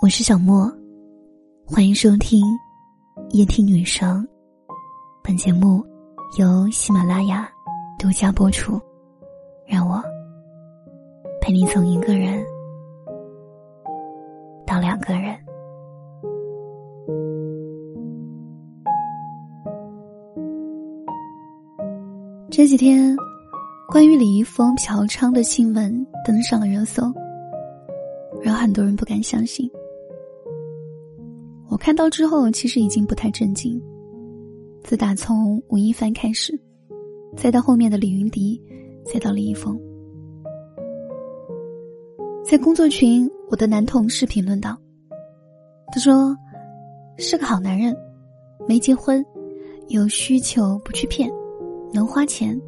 我是小莫，欢迎收听夜听女生。本节目由喜马拉雅独家播出。让我陪你从一个人到两个人。这几天，关于李易峰嫖娼的新闻登上了热搜，让很多人不敢相信。看到之后，其实已经不太震惊。自打从吴亦凡开始，再到后面的李云迪，再到李易峰，在工作群，我的男同事评论道：“他说，是个好男人，没结婚，有需求不去骗，能花钱，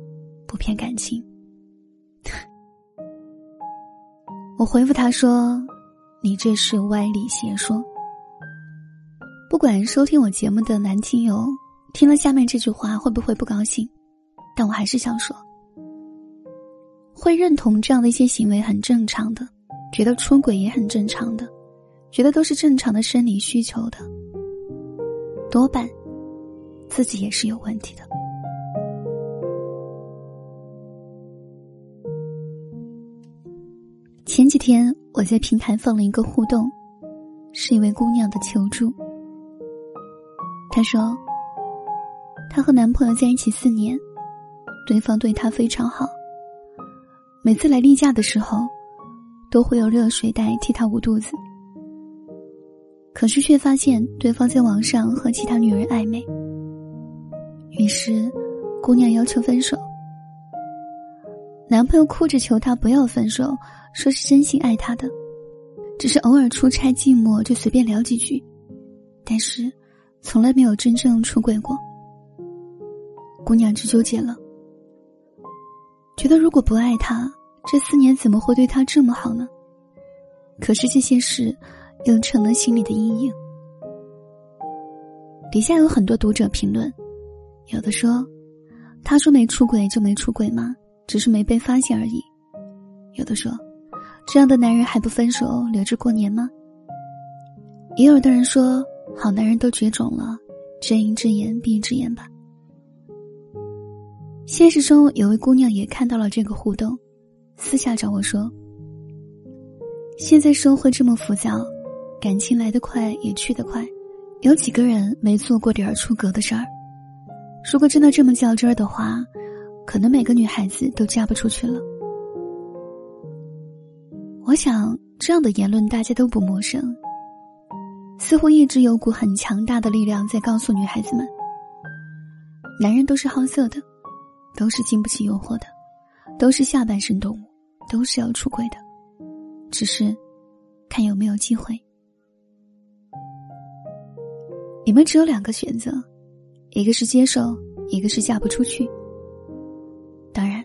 不骗感情。”我回复他说：“你这是歪理邪说。”不管收听我节目的男听友听了下面这句话会不会不高兴，但我还是想说，会认同这样的一些行为很正常的，觉得出轨也很正常的，觉得都是正常的生理需求的，多半自己也是有问题的。前几天我在平台放了一个互动，是一位姑娘的求助。她说：“她和男朋友在一起四年，对方对她非常好。每次来例假的时候，都会有热水袋替她捂肚子。可是却发现对方在网上和其他女人暧昧。于是，姑娘要求分手。男朋友哭着求她不要分手，说是真心爱她的，只是偶尔出差寂寞就随便聊几句，但是。”从来没有真正出轨过，姑娘就纠结了，觉得如果不爱他，这四年怎么会对他这么好呢？可是这些事又成了心里的阴影。底下有很多读者评论，有的说，他说没出轨就没出轨吗？只是没被发现而已。有的说，这样的男人还不分手留着过年吗？也有的人说。好男人都绝种了，睁一只眼闭一只眼吧。现实中有位姑娘也看到了这个互动，私下找我说：“现在社会这么浮躁，感情来得快也去得快，有几个人没做过点儿出格的事儿？如果真的这么较真儿的话，可能每个女孩子都嫁不出去了。”我想这样的言论大家都不陌生。似乎一直有股很强大的力量在告诉女孩子们：男人都是好色的，都是经不起诱惑的，都是下半身动物，都是要出轨的，只是看有没有机会。你们只有两个选择，一个是接受，一个是嫁不出去。当然，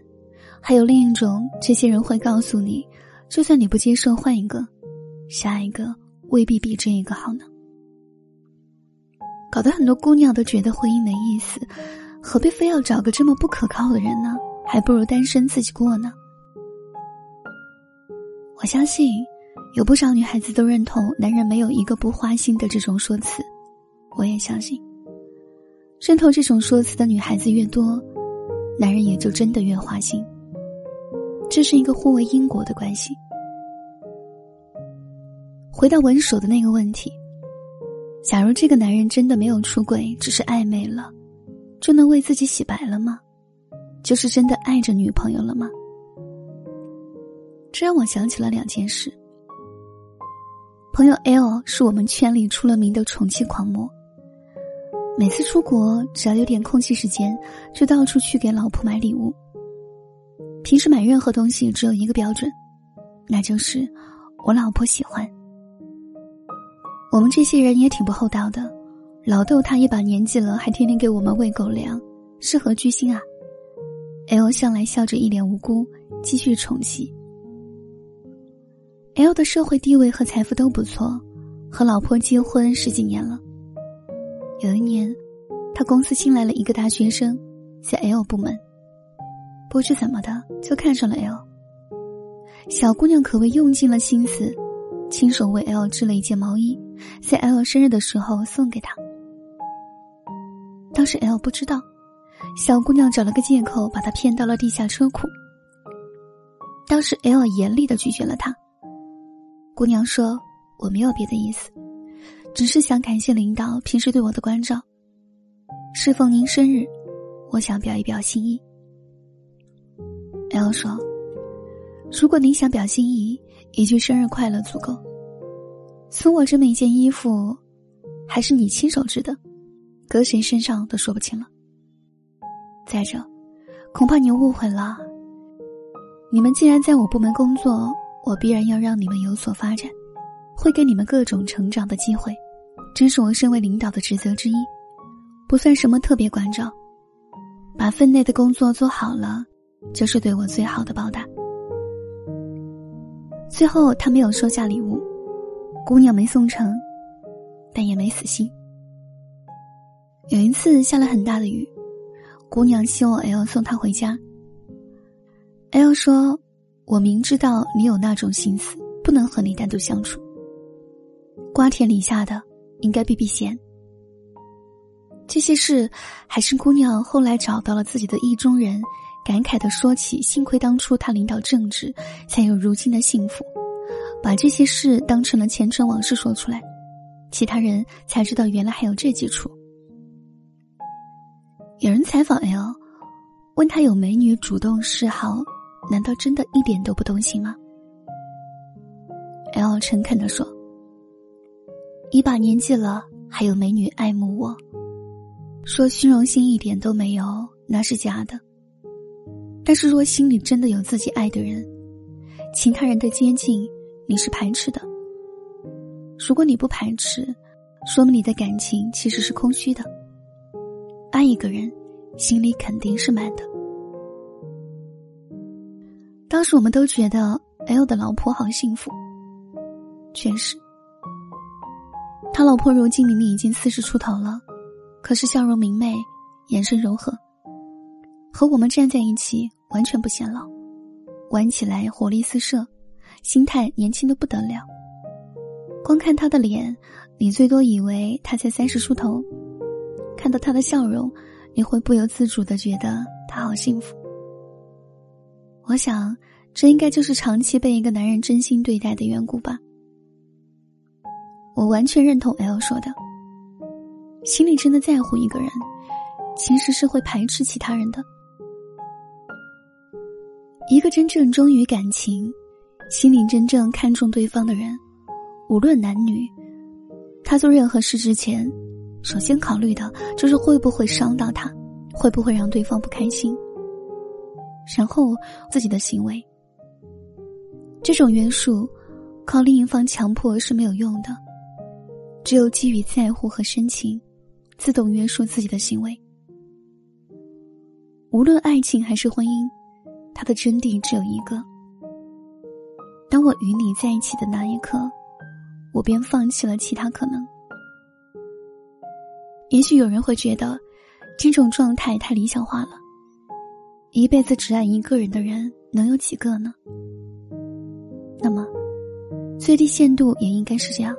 还有另一种，这些人会告诉你，就算你不接受，换一个，下一个。未必比这一个好呢，搞得很多姑娘都觉得婚姻没意思，何必非要找个这么不可靠的人呢？还不如单身自己过呢。我相信，有不少女孩子都认同“男人没有一个不花心”的这种说辞，我也相信，认同这种说辞的女孩子越多，男人也就真的越花心。这是一个互为因果的关系。回到文首的那个问题，假如这个男人真的没有出轨，只是暧昧了，就能为自己洗白了吗？就是真的爱着女朋友了吗？这让我想起了两件事。朋友 L 是我们圈里出了名的宠妻狂魔，每次出国只要有点空隙时间，就到处去给老婆买礼物。平时买任何东西只有一个标准，那就是我老婆喜欢。我们这些人也挺不厚道的，老豆他一把年纪了，还天天给我们喂狗粮，是何居心啊？L 向来笑着一脸无辜，继续宠妻。L 的社会地位和财富都不错，和老婆结婚十几年了。有一年，他公司新来了一个大学生，在 L 部门，不知怎么的就看上了 L。小姑娘可谓用尽了心思。亲手为 L 织了一件毛衣，在 L 生日的时候送给他。当时 L 不知道，小姑娘找了个借口把他骗到了地下车库。当时 L 严厉的拒绝了他。姑娘说：“我没有别的意思，只是想感谢领导平时对我的关照。适逢您生日，我想表一表心意。”L 说：“如果您想表心意，一句生日快乐足够。送我这么一件衣服，还是你亲手织的，搁谁身上都说不清了。再者，恐怕你误会了。你们既然在我部门工作。”我必然要让你们有所发展，会给你们各种成长的机会，这是我身为领导的职责之一，不算什么特别关照。把分内的工作做好了，就是对我最好的报答。最后，他没有收下礼物，姑娘没送成，但也没死心。有一次下了很大的雨，姑娘希望 L 送她回家。L 说。我明知道你有那种心思，不能和你单独相处。瓜田李下的，应该避避嫌。这些事，还是姑娘后来找到了自己的意中人，感慨的说起：幸亏当初他领导正直，才有如今的幸福。把这些事当成了前尘往事说出来，其他人才知道原来还有这几处。有人采访 L，问他有美女主动示好。难道真的一点都不动心吗？L 诚恳的说：“一把年纪了，还有美女爱慕我，说虚荣心一点都没有，那是假的。但是若心里真的有自己爱的人，其他人的接近你是排斥的。如果你不排斥，说明你的感情其实是空虚的。爱一个人，心里肯定是满的。”当时我们都觉得 L 的老婆好幸福，确实，他老婆如今明明已经四十出头了，可是笑容明媚，眼神柔和，和我们站在一起完全不显老，玩起来活力四射，心态年轻的不得了。光看他的脸，你最多以为他才三十出头，看到他的笑容，你会不由自主的觉得他好幸福。我想，这应该就是长期被一个男人真心对待的缘故吧。我完全认同 L 说的，心里真的在乎一个人，其实是会排斥其他人的。一个真正忠于感情、心里真正看重对方的人，无论男女，他做任何事之前，首先考虑的就是会不会伤到他，会不会让对方不开心。然后自己的行为，这种约束，靠另一方强迫是没有用的，只有基于在乎和深情，自动约束自己的行为。无论爱情还是婚姻，它的真谛只有一个：当我与你在一起的那一刻，我便放弃了其他可能。也许有人会觉得，这种状态太理想化了。一辈子只爱一个人的人能有几个呢？那么，最低限度也应该是这样。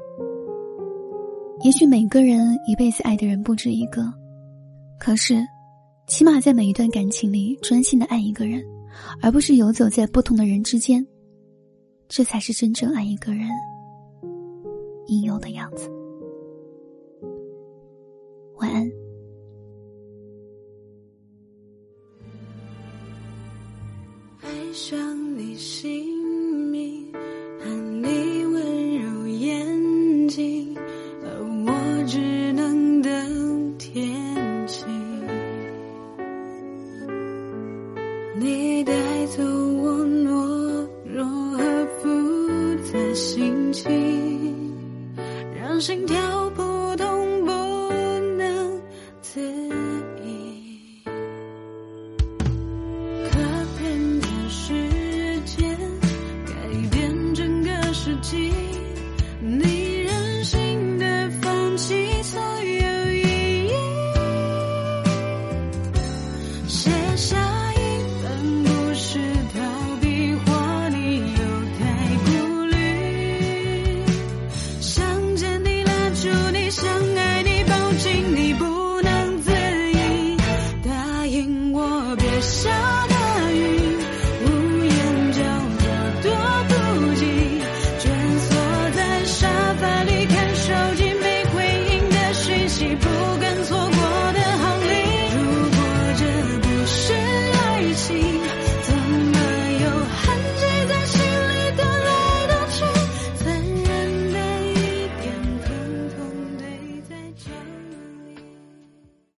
也许每个人一辈子爱的人不止一个，可是，起码在每一段感情里专心的爱一个人，而不是游走在不同的人之间，这才是真正爱一个人应有的样子。晚安。爱上你心